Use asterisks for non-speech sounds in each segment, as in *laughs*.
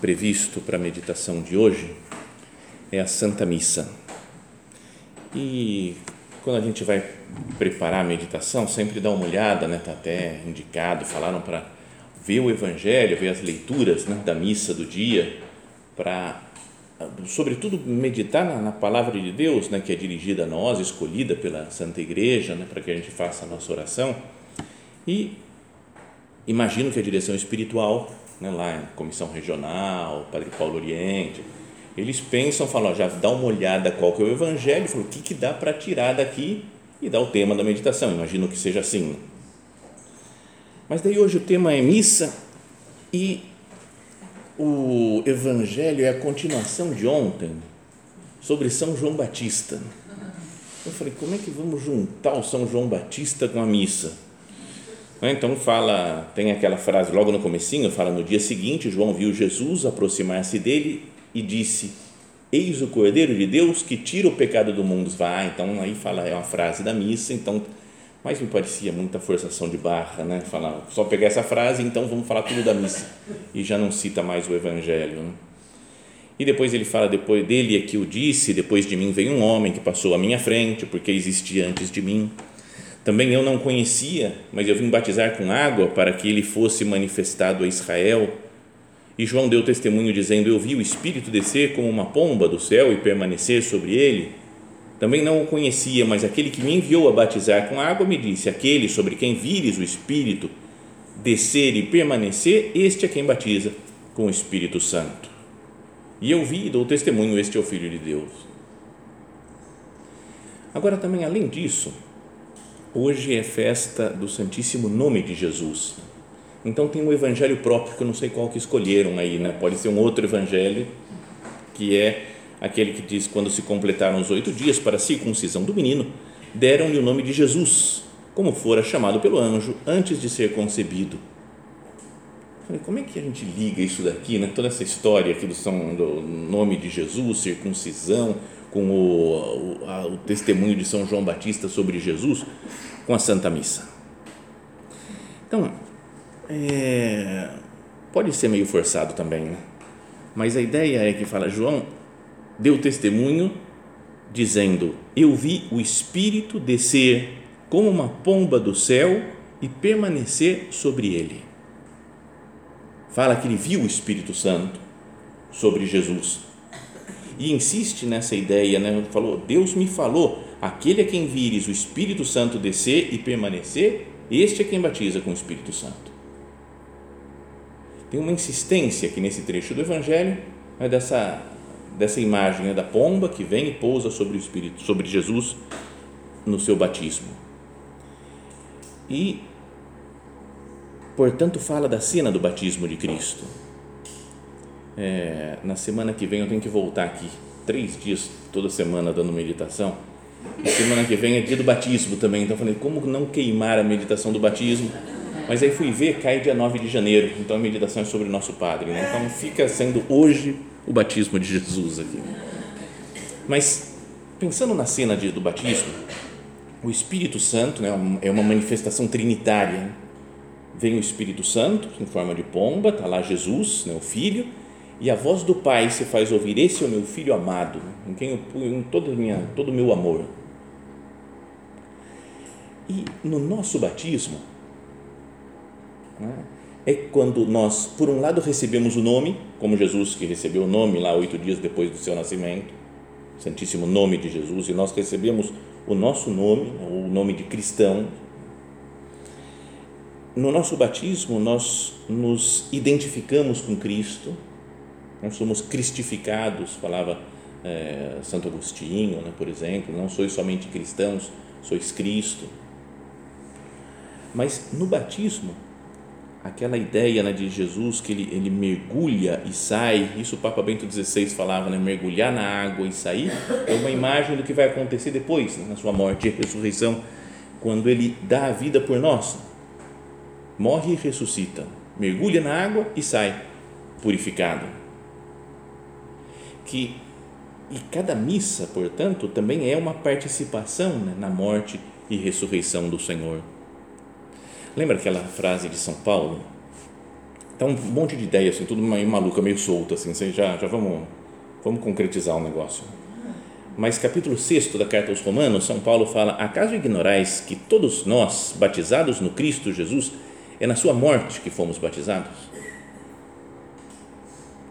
previsto para a meditação de hoje é a Santa Missa. E quando a gente vai preparar a meditação, sempre dá uma olhada, né? Tá até indicado, falaram para ver o Evangelho, ver as leituras né, da missa do dia, para, sobretudo, meditar na, na, palavra de Deus, né, que é dirigida a nós, escolhida pela Santa Igreja, né, para que a gente faça a nossa oração. E imagino que a direção espiritual né, lá em comissão regional, Padre Paulo Oriente, eles pensam, falam, ó, já dá uma olhada qual que é o evangelho, falam, o que, que dá para tirar daqui e dá o tema da meditação, imagino que seja assim. Mas daí hoje o tema é missa e o evangelho é a continuação de ontem sobre São João Batista. Eu falei, como é que vamos juntar o São João Batista com a missa? Né? Então fala, tem aquela frase logo no comecinho, fala no dia seguinte, João viu Jesus aproximar-se dele e disse: Eis o Cordeiro de Deus que tira o pecado do mundo. Vai, então aí fala é uma frase da missa, então mas me parecia muita forçação de barra, né? Falar, só pegar essa frase, então vamos falar tudo da missa e já não cita mais o evangelho. Né? E depois ele fala depois dele é que o disse, depois de mim veio um homem que passou à minha frente, porque existia antes de mim também eu não conhecia, mas eu vim batizar com água para que ele fosse manifestado a Israel. E João deu testemunho dizendo: Eu vi o Espírito descer como uma pomba do céu e permanecer sobre ele. Também não o conhecia, mas aquele que me enviou a batizar com água me disse: Aquele sobre quem vires o Espírito descer e permanecer, este é quem batiza com o Espírito Santo. E eu vi e dou testemunho: Este é o Filho de Deus. Agora, também, além disso, Hoje é festa do Santíssimo Nome de Jesus. Então tem um evangelho próprio que eu não sei qual que escolheram aí, né? Pode ser um outro evangelho que é aquele que diz quando se completaram os oito dias para a circuncisão do menino, deram-lhe o nome de Jesus, como fora chamado pelo anjo antes de ser concebido. Falei, como é que a gente liga isso daqui, né? Toda essa história aqui do, São, do nome de Jesus, circuncisão, com o, o, a, o testemunho de São João Batista sobre Jesus com a Santa Missa. Então, é, pode ser meio forçado também, né? mas a ideia é que fala, João deu testemunho dizendo: Eu vi o Espírito descer como uma pomba do céu e permanecer sobre ele. Fala que ele viu o Espírito Santo sobre Jesus e insiste nessa ideia, né? Falou, Deus me falou, aquele a quem vires o Espírito Santo descer e permanecer, este é quem batiza com o Espírito Santo. Tem uma insistência aqui nesse trecho do Evangelho né, dessa dessa imagem né, da pomba que vem e pousa sobre o Espírito, sobre Jesus no seu batismo. E portanto fala da cena do batismo de Cristo é, na semana que vem eu tenho que voltar aqui, três dias toda semana dando meditação. E semana que vem é dia do batismo também, então eu falei, como não queimar a meditação do batismo? Mas aí fui ver, cai dia 9 de janeiro, então a meditação é sobre o nosso Padre, né? então fica sendo hoje o batismo de Jesus aqui. Mas pensando na cena de, do batismo, o Espírito Santo né, é uma manifestação trinitária. Vem o Espírito Santo em forma de pomba, está lá Jesus, né, o Filho, e a voz do Pai se faz ouvir: Esse é o meu filho amado, em quem eu ponho todo, minha, todo o meu amor. E no nosso batismo, né, é quando nós, por um lado, recebemos o nome, como Jesus que recebeu o nome lá oito dias depois do seu nascimento, Santíssimo Nome de Jesus, e nós recebemos o nosso nome, o nome de cristão. No nosso batismo, nós nos identificamos com Cristo, nós somos cristificados, falava é, Santo Agostinho, né, por exemplo, não sois somente cristãos, sois Cristo. Mas no batismo, aquela ideia né, de Jesus que ele, ele mergulha e sai, isso o Papa Bento XVI falava, né, mergulhar na água e sair, é uma imagem do que vai acontecer depois, né, na sua morte e ressurreição, quando ele dá a vida por nós, morre e ressuscita, mergulha na água e sai purificado. Que e cada missa, portanto, também é uma participação né, na morte e ressurreição do Senhor. Lembra aquela frase de São Paulo? Tá um monte de ideia, assim, tudo meio maluca, meio solta, assim, já, já vamos, vamos concretizar o negócio. Mas capítulo 6 da carta aos Romanos, São Paulo fala: Acaso ignorais que todos nós, batizados no Cristo Jesus, é na sua morte que fomos batizados?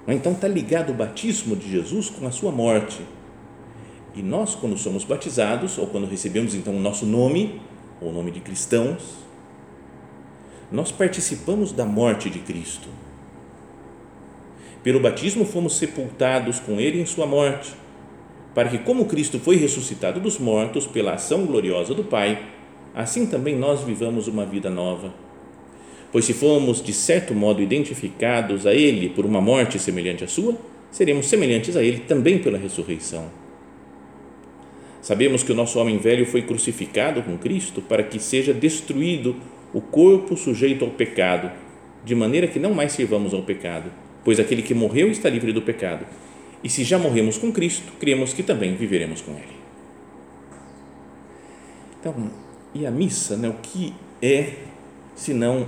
Então está ligado o batismo de Jesus com a sua morte. E nós, quando somos batizados, ou quando recebemos então o nosso nome, ou o nome de cristãos, nós participamos da morte de Cristo. Pelo batismo fomos sepultados com Ele em Sua morte, para que, como Cristo foi ressuscitado dos mortos pela ação gloriosa do Pai, assim também nós vivamos uma vida nova. Pois se fomos, de certo modo, identificados a Ele por uma morte semelhante à Sua, seremos semelhantes a Ele também pela ressurreição. Sabemos que o nosso homem velho foi crucificado com Cristo para que seja destruído o corpo sujeito ao pecado, de maneira que não mais sirvamos ao pecado, pois aquele que morreu está livre do pecado. E se já morremos com Cristo, cremos que também viveremos com Ele. Então, e a missa, né, o que é, senão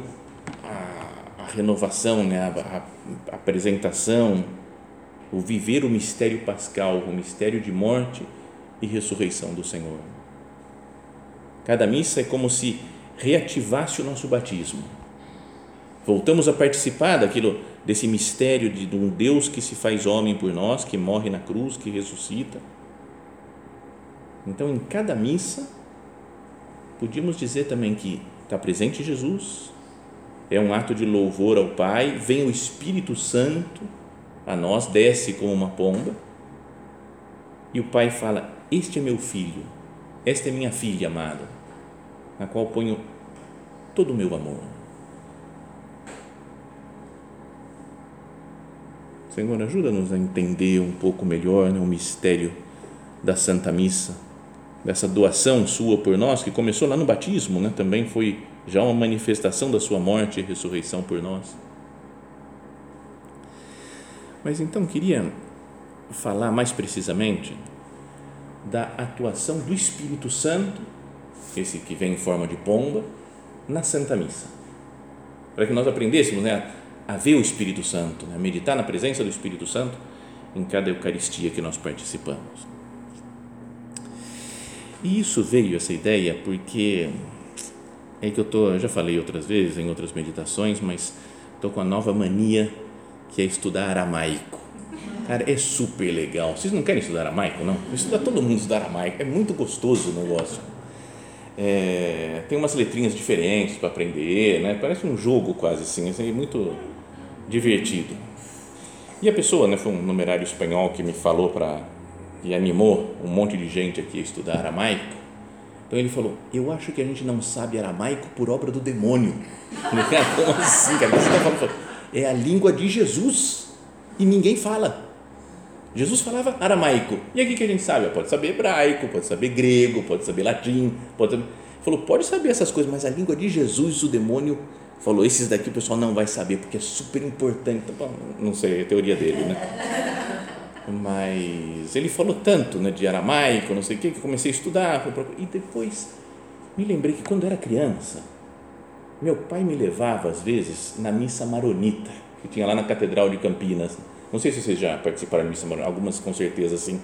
renovação, né, a, a apresentação, o viver o mistério pascal, o mistério de morte e ressurreição do Senhor. Cada missa é como se reativasse o nosso batismo. Voltamos a participar daquilo, desse mistério de, de um Deus que se faz homem por nós, que morre na cruz, que ressuscita. Então, em cada missa, podíamos dizer também que está presente Jesus, é um ato de louvor ao Pai, vem o Espírito Santo a nós, desce como uma pomba, e o Pai fala: Este é meu filho, esta é minha filha amada na qual ponho todo o meu amor. Senhor, ajuda-nos a entender um pouco melhor né, o mistério da Santa Missa, dessa doação sua por nós, que começou lá no batismo, né, também foi já uma manifestação da sua morte e ressurreição por nós. Mas então queria falar mais precisamente da atuação do Espírito Santo esse que vem em forma de pomba, na Santa Missa. Para que nós aprendêssemos né, a ver o Espírito Santo, né, a meditar na presença do Espírito Santo em cada Eucaristia que nós participamos. E isso veio, essa ideia, porque é que eu tô, já falei outras vezes em outras meditações, mas estou com a nova mania que é estudar aramaico. Cara, é super legal. Vocês não querem estudar aramaico, não? Estuda todo mundo estudar aramaico. É muito gostoso o negócio é, tem umas letrinhas diferentes para aprender, né? Parece um jogo quase assim, assim, muito divertido. E a pessoa, né, foi um numerário espanhol que me falou para e animou um monte de gente aqui a estudar aramaico. Então ele falou: Eu acho que a gente não sabe aramaico por obra do demônio. *laughs* Falei, como assim, cara? Você tá falando? É a língua de Jesus e ninguém fala. Jesus falava aramaico. E aqui que a gente sabe? Pode saber hebraico, pode saber grego, pode saber latim. Pode saber... Falou, pode saber essas coisas, mas a língua de Jesus, o demônio, falou: esses daqui o pessoal não vai saber porque é super importante. Bom, não sei, é a teoria dele, né? Mas ele falou tanto né, de aramaico, não sei o que, que comecei a estudar. E depois me lembrei que quando era criança, meu pai me levava às vezes na missa maronita, que tinha lá na Catedral de Campinas não sei se vocês já participaram de missa morena, algumas com certeza sim,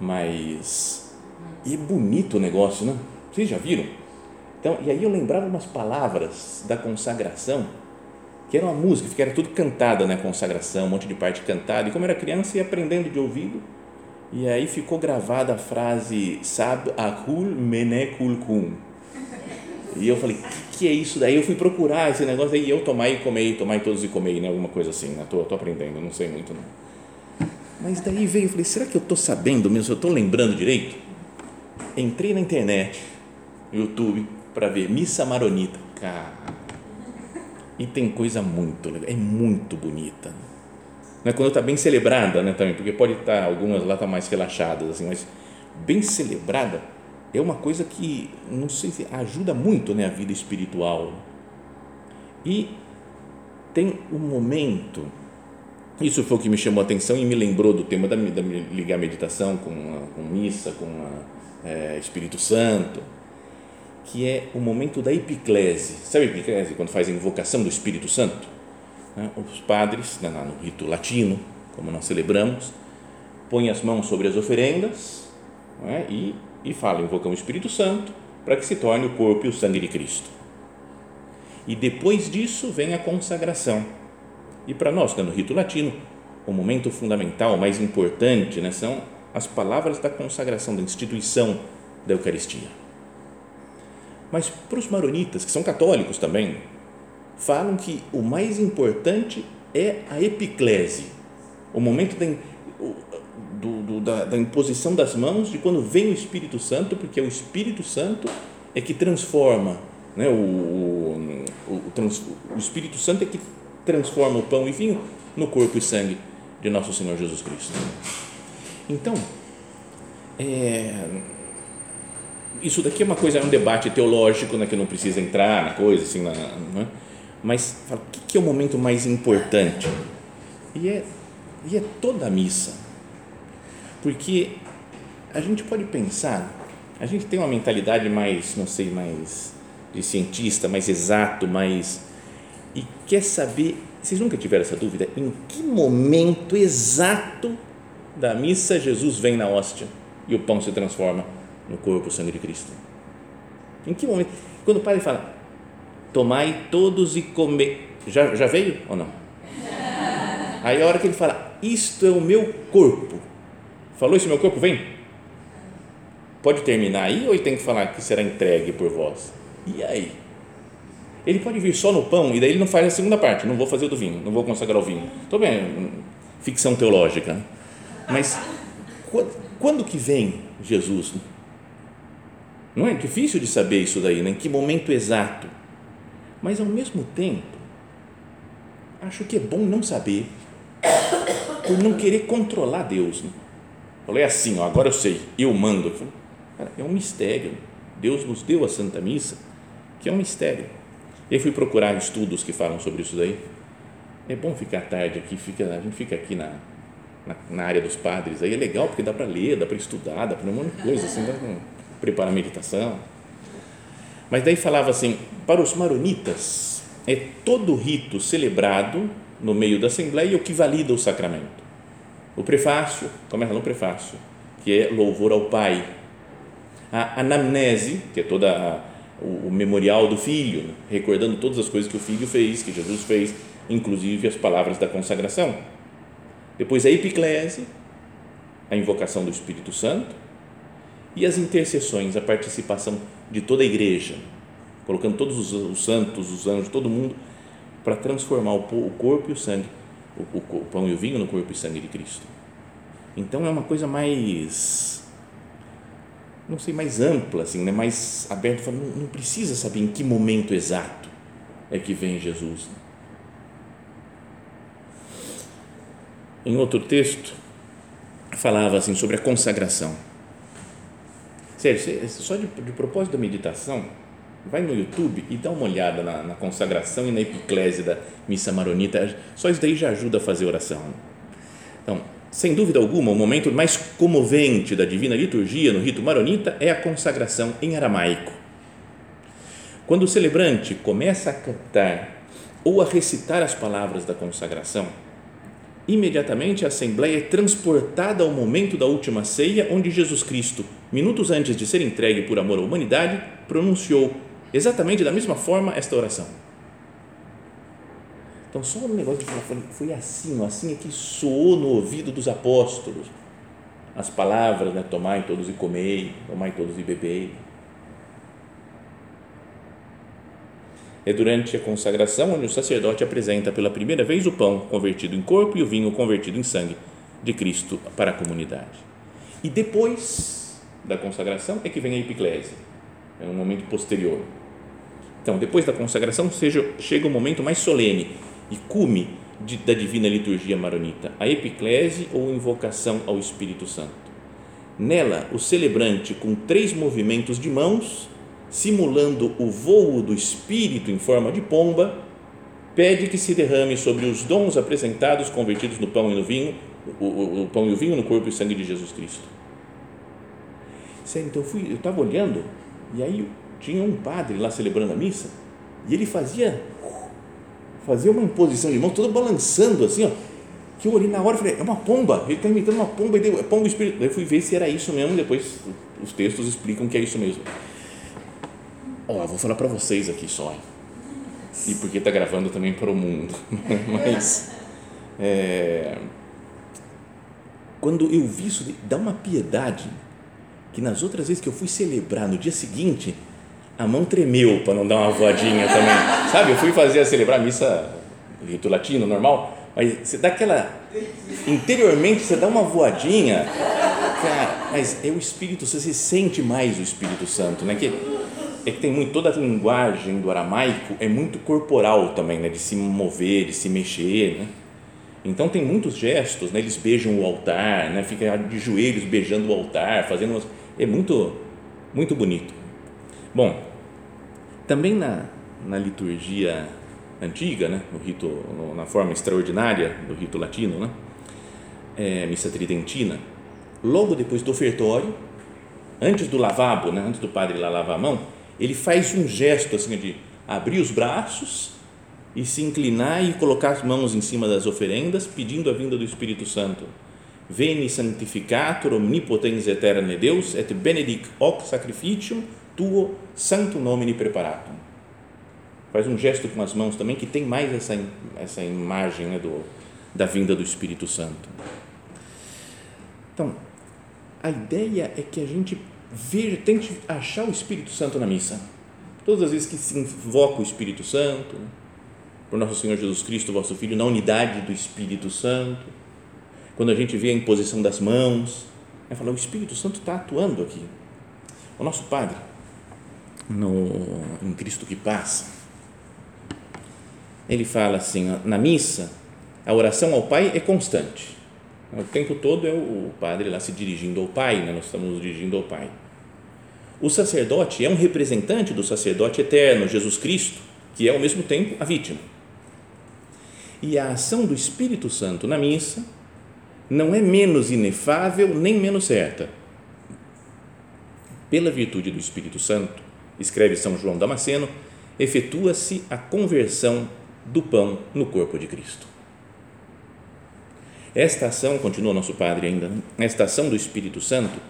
mas e é bonito o negócio, né? Vocês já viram? Então, e aí eu lembrava umas palavras da consagração que era uma música, que era tudo cantada, né, consagração, um monte de parte cantada, e como era criança ia aprendendo de ouvido, e aí ficou gravada a frase Sab akul menekul kum. E eu falei, que, que é isso daí? Eu fui procurar esse negócio aí, eu tomai e comei, tomai todos e comei, né, alguma coisa assim, né, tô, tô aprendendo, não sei muito não. Mas daí veio, eu falei, será que eu estou sabendo mesmo, eu estou lembrando direito? Entrei na internet, YouTube, para ver Missa Maronita. Cara, e tem coisa muito legal, é muito bonita. Né? Quando está bem celebrada né, também, porque pode estar, tá, algumas lá estão tá mais relaxadas, assim, mas bem celebrada é uma coisa que, não sei se ajuda muito né, a vida espiritual. E tem um momento, isso foi o que me chamou a atenção e me lembrou do tema da, da ligar meditação com, a, com missa, com a, é, Espírito Santo, que é o momento da epiclese. Sabe a epiclese, quando faz a invocação do Espírito Santo? Né, os padres, né, no rito latino, como nós celebramos, põem as mãos sobre as oferendas é? e, e falam, invocam o Espírito Santo para que se torne o corpo e o sangue de Cristo. E depois disso vem a consagração. E para nós, né, no rito latino, o momento fundamental, mais importante, né, são as palavras da consagração, da instituição da Eucaristia. Mas para os maronitas, que são católicos também, falam que o mais importante é a epiclese, o momento da, do, do, da, da, imposição das mãos de quando vem o Espírito Santo, porque o Espírito Santo é que transforma, né, o, o, o, o Espírito Santo é que transforma o pão e vinho no corpo e sangue de nosso Senhor Jesus Cristo. Então, é, isso daqui é uma coisa, é um debate teológico, né, que não precisa entrar na coisa, assim, na, né, mas fala, o que é o momento mais importante? E é, e é toda a missa. Porque a gente pode pensar, a gente tem uma mentalidade mais, não sei, mais de cientista, mais exato, mais. E quer saber, vocês nunca tiveram essa dúvida? Em que momento exato da missa Jesus vem na hóstia e o pão se transforma no corpo e sangue de Cristo? Em que momento? Quando o padre fala, tomai todos e comer. Já, já veio ou não? Aí a hora que ele fala, isto é o meu corpo. Falou isso, meu corpo vem? Pode terminar aí ou ele tem que falar que será entregue por vós? E aí? Ele pode vir só no pão e daí ele não faz a segunda parte. Não vou fazer o do vinho, não vou consagrar o vinho. Estou bem, ficção teológica. Né? Mas quando, quando que vem Jesus? Não é difícil de saber isso daí, né? em que momento exato mas ao mesmo tempo, acho que é bom não saber, por não querer controlar Deus. Né? Falei assim, ó, agora eu sei, eu mando. Cara, é um mistério. Deus nos deu a Santa Missa, que é um mistério. E aí fui procurar estudos que falam sobre isso daí. É bom ficar tarde aqui, fica, a gente fica aqui na, na, na área dos padres, aí é legal porque dá para ler, dá para estudar, dá para um monte de coisa, assim, dá para preparar a meditação. Mas daí falava assim: para os maronitas, é todo rito celebrado no meio da Assembleia o que valida o sacramento. O prefácio, começa no prefácio, que é louvor ao Pai. A anamnese, que é toda a, o, memorial do filho, recordando todas as coisas que o filho fez, que Jesus fez, inclusive as palavras da consagração. Depois a epiclese, a invocação do Espírito Santo e as intercessões, a participação de toda a igreja, colocando todos os, os santos, os anjos, todo mundo, para transformar o, o, corpo e o sangue, o, o, o pão e o vinho no corpo e sangue de Cristo. Então é uma coisa mais, não sei, mais ampla, assim, né? mais aberta. Não, não precisa saber em que momento exato é que vem Jesus. Em outro texto, falava assim sobre a consagração Sério, só de, de propósito da meditação, vai no YouTube e dá uma olhada na, na, consagração e na epiclese da missa maronita. Só isso daí já ajuda a fazer oração. Então, sem dúvida alguma, o momento mais comovente da divina liturgia no rito maronita é a consagração em aramaico. Quando o celebrante começa a cantar ou a recitar as palavras da consagração, imediatamente a Assembleia é transportada ao momento da última ceia, onde Jesus Cristo, minutos antes de ser entregue por amor à humanidade, pronunciou exatamente da mesma forma esta oração. Então, só um negócio de falar, foi assim, assim é que soou no ouvido dos apóstolos as palavras, né? Tomai todos e comei, tomai todos e bebei. É durante a consagração onde o sacerdote apresenta pela primeira vez o pão convertido em corpo e o vinho convertido em sangue de Cristo para a comunidade. E depois da consagração é que vem a epiclese, é um momento posterior. Então, depois da consagração, seja, chega o momento mais solene e cume de, da divina liturgia maronita, a epiclese ou invocação ao Espírito Santo. Nela, o celebrante, com três movimentos de mãos, simulando o voo do Espírito em forma de pomba, pede que se derrame sobre os dons apresentados, convertidos no pão e no vinho, o, o, o pão e o vinho no corpo e sangue de Jesus Cristo. Sério, então eu fui, eu estava olhando e aí tinha um padre lá celebrando a missa e ele fazia fazia uma imposição de mão, todo balançando assim, ó, que eu olhei na hora e falei, é uma pomba, ele está imitando uma pomba, é pomba espírito. Daí eu fui ver se era isso mesmo, depois os textos explicam que é isso mesmo. Ó, vou falar para vocês aqui só, e porque está gravando também para o mundo, *laughs* mas é, quando eu vi isso, dá uma piedade que nas outras vezes que eu fui celebrar no dia seguinte, a mão tremeu para não dar uma voadinha também. Sabe, eu fui fazer celebrar a missa rito latino normal, mas você dá aquela interiormente você dá uma voadinha, cara, mas é o Espírito, você sente mais o Espírito Santo, né? Que é que tem muito toda a linguagem do aramaico é muito corporal também, né? De se mover, de se mexer, né? Então tem muitos gestos, né? eles beijam o altar, né? fica de joelhos beijando o altar, fazendo umas, é muito muito bonito. Bom, também na, na liturgia antiga, né? no rito, no, na forma extraordinária do rito latino, né? É, missa tridentina, logo depois do ofertório, antes do lavabo, né? antes do padre lá lavar a mão, ele faz um gesto assim de abrir os braços e se inclinar e colocar as mãos em cima das oferendas, pedindo a vinda do Espírito Santo. Veni sanctificator omnipotens aeterne Deus et benedic hoc sacrificium tuo santo nomine preparatum. Faz um gesto com as mãos também que tem mais essa, essa imagem né, do, da vinda do Espírito Santo. Então, a ideia é que a gente veja, tente achar o Espírito Santo na missa. Todas as vezes que se invoca o Espírito Santo, por nosso Senhor Jesus Cristo, vosso Filho, na unidade do Espírito Santo. Quando a gente vê a imposição das mãos, é falar, o Espírito Santo está atuando aqui. O nosso Padre, no, em Cristo que passa, ele fala assim, na missa, a oração ao Pai é constante. O tempo todo é o Padre lá se dirigindo ao Pai, né? nós estamos nos dirigindo ao Pai. O sacerdote é um representante do sacerdote eterno, Jesus Cristo, que é ao mesmo tempo a vítima e a ação do Espírito Santo na missa não é menos inefável nem menos certa. Pela virtude do Espírito Santo, escreve São João Damasceno, efetua-se a conversão do pão no corpo de Cristo. Esta ação, continua nosso Padre ainda, né? esta ação do Espírito Santo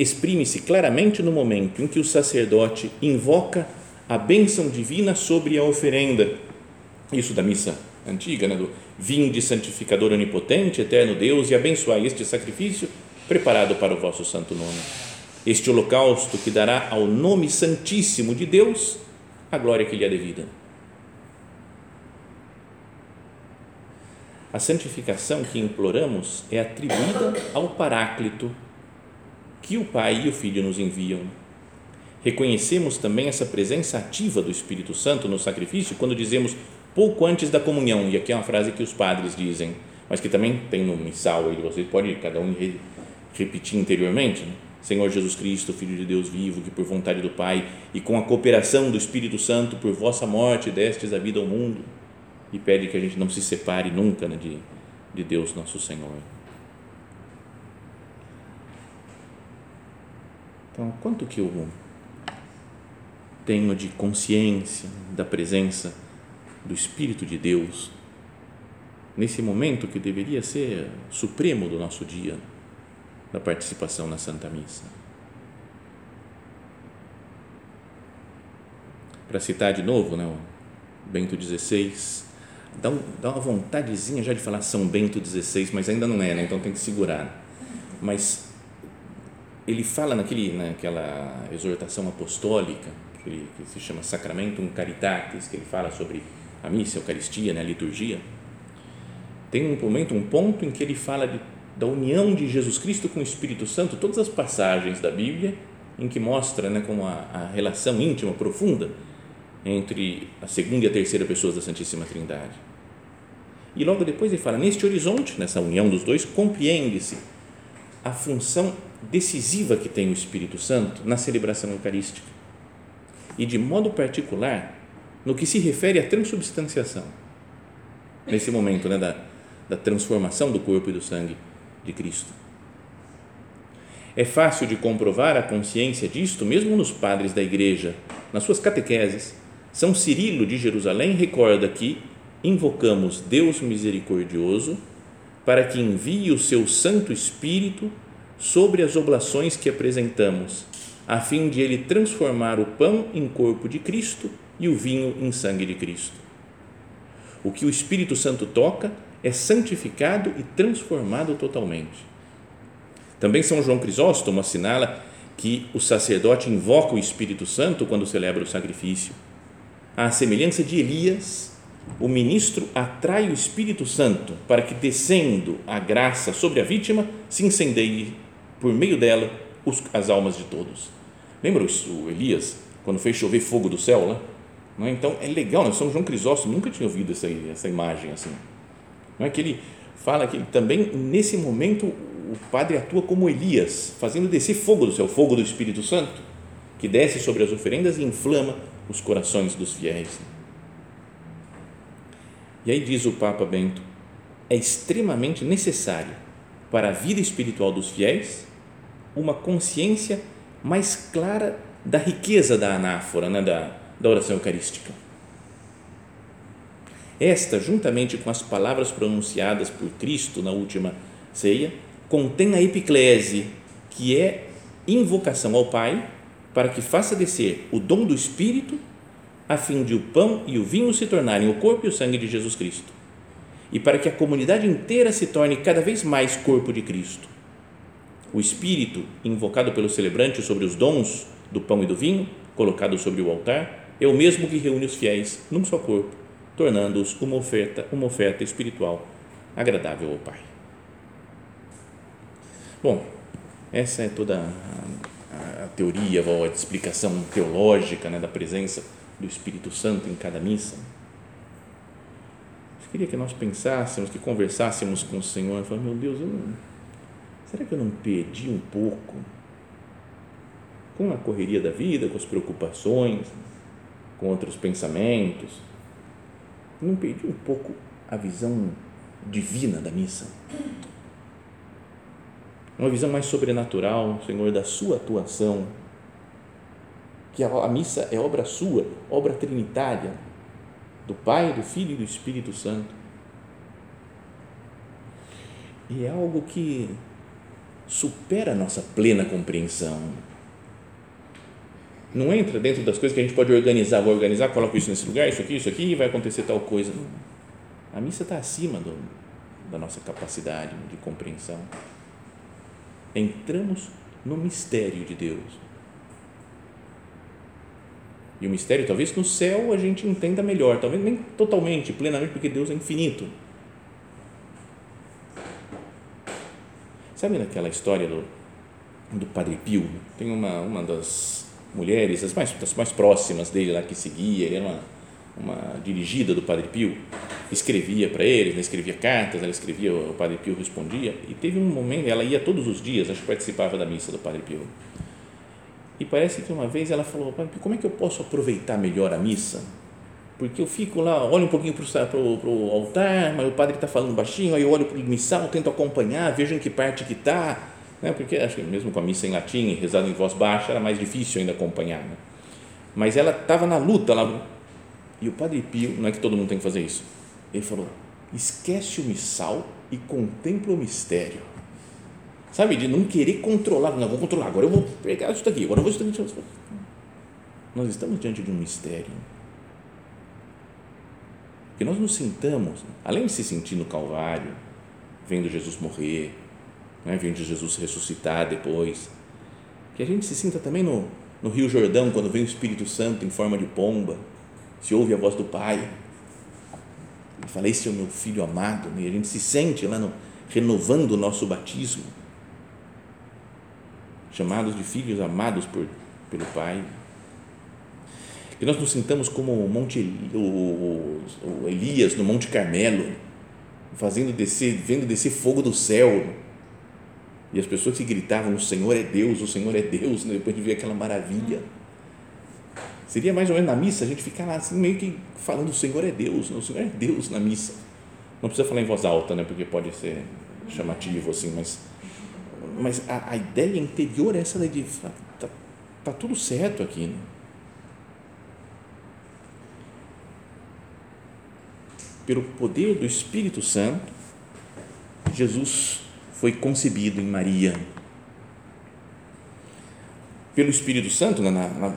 exprime-se claramente no momento em que o sacerdote invoca a bênção divina sobre a oferenda. Isso da missa antiga, né, do vinde santificador onipotente, eterno Deus, e abençoai este sacrifício preparado para o vosso santo nome. Este holocausto que dará ao nome santíssimo de Deus a glória que lhe é devida. A santificação que imploramos é atribuída ao Paráclito que o Pai e o Filho nos enviam. Reconhecemos também essa presença ativa do Espírito Santo no sacrifício quando dizemos pouco antes da comunhão, e aqui é uma frase que os padres dizem, mas que também tem no missal, aí vocês podem cada um repetir interiormente, né? Senhor Jesus Cristo, Filho de Deus vivo, que por vontade do Pai e com a cooperação do Espírito Santo, por vossa morte destes a vida ao mundo, e pede que a gente não se separe nunca né, de, de Deus nosso Senhor. Então, quanto que eu tenho de consciência da presença do Espírito de Deus, nesse momento que deveria ser supremo do nosso dia, da participação na Santa Missa. Para citar de novo, né, Bento XVI, dá, um, dá uma vontadezinha já de falar São Bento XVI, mas ainda não é, né? então tem que segurar. Mas ele fala naquele, naquela exortação apostólica, que, ele, que se chama Sacramentum Caritatis, que ele fala sobre a missa, a Eucaristia, né? a liturgia. Tem um momento, um ponto em que ele fala de, da união de Jesus Cristo com o Espírito Santo, todas as passagens da Bíblia em que mostra né, como a, a relação íntima, profunda entre a segunda e a terceira pessoas da Santíssima Trindade. E logo depois ele fala: neste horizonte, nessa união dos dois, compreende-se a função decisiva que tem o Espírito Santo na celebração eucarística e, de modo particular, no que se refere à transubstanciação, nesse momento né, da, da transformação do corpo e do sangue de Cristo. É fácil de comprovar a consciência disto mesmo nos padres da igreja, nas suas catequeses. São Cirilo de Jerusalém recorda que invocamos Deus misericordioso para que envie o seu Santo Espírito sobre as oblações que apresentamos, a fim de ele transformar o pão em corpo de Cristo e o vinho em sangue de Cristo. O que o Espírito Santo toca é santificado e transformado totalmente. Também São João Crisóstomo assinala que o sacerdote invoca o Espírito Santo quando celebra o sacrifício. À semelhança de Elias, o ministro atrai o Espírito Santo para que, descendo a graça sobre a vítima, se incendeie por meio dela as almas de todos. Lembra o Elias, quando fez chover fogo do céu lá? Não é? Então é legal, né? São João Crisóstomo nunca tinha ouvido essa, essa imagem assim. Não é que ele fala que também nesse momento o padre atua como Elias, fazendo descer fogo do céu, fogo do Espírito Santo, que desce sobre as oferendas e inflama os corações dos fiéis. E aí diz o Papa Bento: é extremamente necessário para a vida espiritual dos fiéis uma consciência mais clara da riqueza da anáfora, né, da, da oração eucarística. Esta, juntamente com as palavras pronunciadas por Cristo na última ceia, contém a epiclese, que é invocação ao Pai para que faça descer o dom do Espírito, a fim de o pão e o vinho se tornarem o corpo e o sangue de Jesus Cristo, e para que a comunidade inteira se torne cada vez mais corpo de Cristo. O Espírito, invocado pelo celebrante sobre os dons do pão e do vinho, colocado sobre o altar, é o mesmo que reúne os fiéis num só corpo, tornando-os uma oferta, uma oferta espiritual agradável ao Pai. Bom, essa é toda a, a teoria, a explicação teológica né, da presença do Espírito Santo em cada missa. Eu queria que nós pensássemos, que conversássemos com o Senhor, falando, meu Deus, não, será que eu não perdi um pouco com a correria da vida, com as preocupações, com outros pensamentos, não perdi um pouco a visão divina da missa? uma visão mais sobrenatural, Senhor, da sua atuação, que a, missa é obra sua, obra trinitária, do Pai, do Filho e do Espírito Santo. E é algo que supera a nossa plena compreensão. Não entra dentro das coisas que a gente pode organizar, vou organizar, coloco isso nesse lugar, isso aqui, isso aqui, e vai acontecer tal coisa. A missa está acima do, da nossa capacidade de compreensão entramos no mistério de Deus. E o mistério, talvez no céu a gente entenda melhor, talvez nem totalmente, plenamente, porque Deus é infinito. Sabe naquela história do, do Padre Pio? Tem uma, uma das mulheres, as mais, as mais próximas dele lá que seguia, ele era uma uma dirigida do Padre Pio, escrevia para eles, né, escrevia cartas, ela escrevia, o Padre Pio respondia, e teve um momento, ela ia todos os dias, acho que participava da missa do Padre Pio, e parece que uma vez ela falou, Padre Pio, como é que eu posso aproveitar melhor a missa? Porque eu fico lá, olho um pouquinho para o altar, mas o padre está falando baixinho, aí eu olho para o missal, tento acompanhar, vejo em que parte que está, né? porque acho que mesmo com a missa em latim, rezada em voz baixa, era mais difícil ainda acompanhar. Né? Mas ela estava na luta, lá e o Padre Pio, não é que todo mundo tem que fazer isso, ele falou: esquece o missal e contempla o mistério. Sabe, de não querer controlar, não, vou controlar, agora eu vou pegar isso daqui, agora eu vou isso daqui. Nós estamos diante de um mistério. que nós nos sintamos, além de se sentir no Calvário, vendo Jesus morrer, né, vendo Jesus ressuscitar depois, que a gente se sinta também no, no Rio Jordão, quando vem o Espírito Santo em forma de pomba, se ouve a voz do Pai, e fala: Esse é o meu filho amado, né? e a gente se sente lá no, renovando o nosso batismo, chamados de filhos amados por, pelo Pai. Que nós nos sintamos como o, Monte, o, o Elias no Monte Carmelo, fazendo descer, vendo descer fogo do céu. E as pessoas que gritavam: O Senhor é Deus, o Senhor é Deus, né? depois de ver aquela maravilha. Seria mais ou menos na missa a gente ficar lá assim, meio que falando: O Senhor é Deus, né? o Senhor é Deus na missa. Não precisa falar em voz alta, né? porque pode ser chamativo assim, mas, mas a, a ideia interior é essa de tá, tá tudo certo aqui. Né? Pelo poder do Espírito Santo, Jesus foi concebido em Maria. Pelo Espírito Santo, na, na,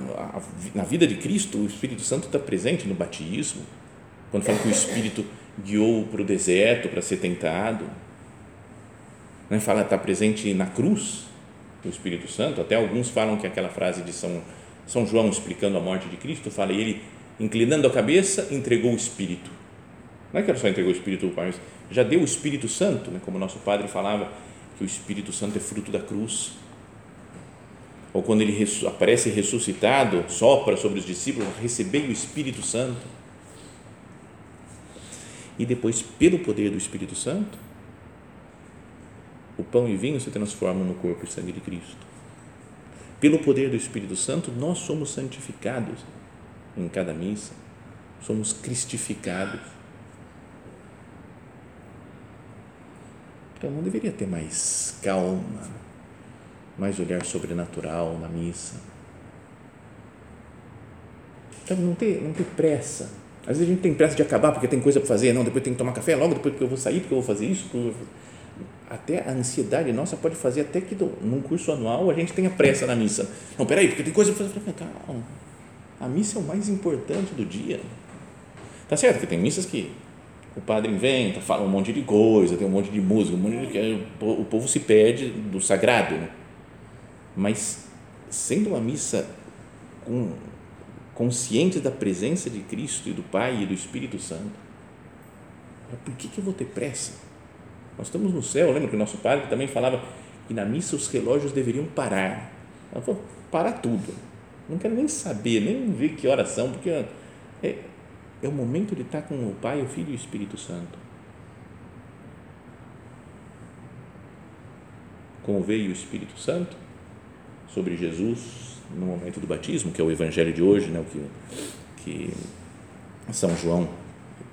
na vida de Cristo, o Espírito Santo está presente no batismo, quando fala que o Espírito guiou para o deserto para ser tentado né, fala está presente na cruz o Espírito Santo. Até alguns falam que aquela frase de São São João explicando a morte de Cristo fala ele inclinando a cabeça entregou o Espírito. Não é que ele só entregou o Espírito do Pai, mas já deu o Espírito Santo, né, como nosso Padre falava que o Espírito Santo é fruto da cruz. Ou quando ele aparece ressuscitado, sopra sobre os discípulos, recebei o Espírito Santo. E depois, pelo poder do Espírito Santo, o pão e vinho se transformam no corpo e sangue de Cristo. Pelo poder do Espírito Santo, nós somos santificados em cada missa, somos cristificados. Então, não deveria ter mais calma, mais olhar sobrenatural na missa. Então, não ter, não ter pressa. Às vezes a gente tem pressa de acabar porque tem coisa para fazer, não, depois tem que tomar café, logo depois porque eu vou sair, porque eu vou fazer isso, vou fazer até a ansiedade nossa pode fazer até que do, num curso anual a gente tenha pressa na missa. Não, peraí, porque tem coisa para fazer. Calma, a missa é o mais importante do dia. Tá certo que tem missas que o padre inventa, fala um monte de coisa, tem um monte de música, um monte de, o povo se perde do sagrado. Né? Mas sendo uma missa com, consciente da presença de Cristo e do Pai e do Espírito Santo, por que, que eu vou ter pressa? Nós estamos no céu, lembra que o nosso padre também falava que na missa os relógios deveriam parar. Ela falou, parar tudo. Não quero nem saber, nem ver que horas são, porque é, é o momento de estar com o Pai, o Filho e o Espírito Santo. Como veio o Espírito Santo sobre Jesus no momento do batismo, que é o Evangelho de hoje, né, o que, que São João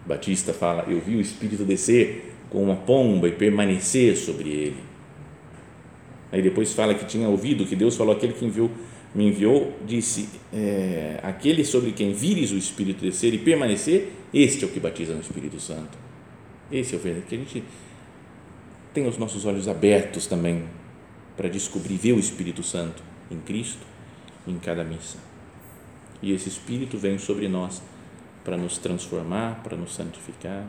Batista fala, eu vi o Espírito descer com uma pomba e permanecer sobre ele. Aí depois fala que tinha ouvido que Deus falou: aquele que enviou, me enviou, disse: é, aquele sobre quem vires o Espírito descer e permanecer, este é o que batiza no Espírito Santo. Esse é o verdadeiro. Que a gente tem os nossos olhos abertos também para descobrir, ver o Espírito Santo em Cristo, em cada missa. E esse Espírito vem sobre nós para nos transformar, para nos santificar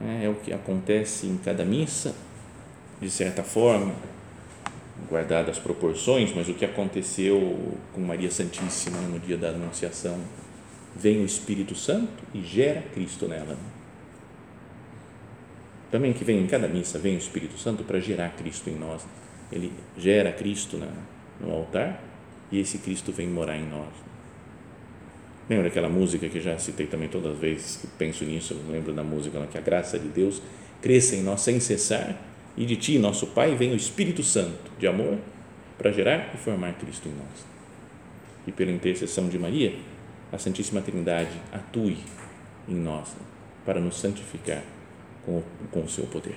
é, é o que acontece em cada missa, de certa forma, guardadas as proporções, mas o que aconteceu com Maria Santíssima no dia da Anunciação, vem o Espírito Santo e gera Cristo nela. Também que vem em cada missa, vem o Espírito Santo para gerar Cristo em nós. Ele gera Cristo no altar e esse Cristo vem morar em nós. Lembra aquela música que já citei também todas as vezes que penso nisso, eu lembro da música que a graça de Deus cresça em nós sem cessar e de ti, nosso Pai, vem o Espírito Santo de amor para gerar e formar Cristo em nós. E pela intercessão de Maria, a Santíssima Trindade atue em nós para nos santificar com, com o seu poder.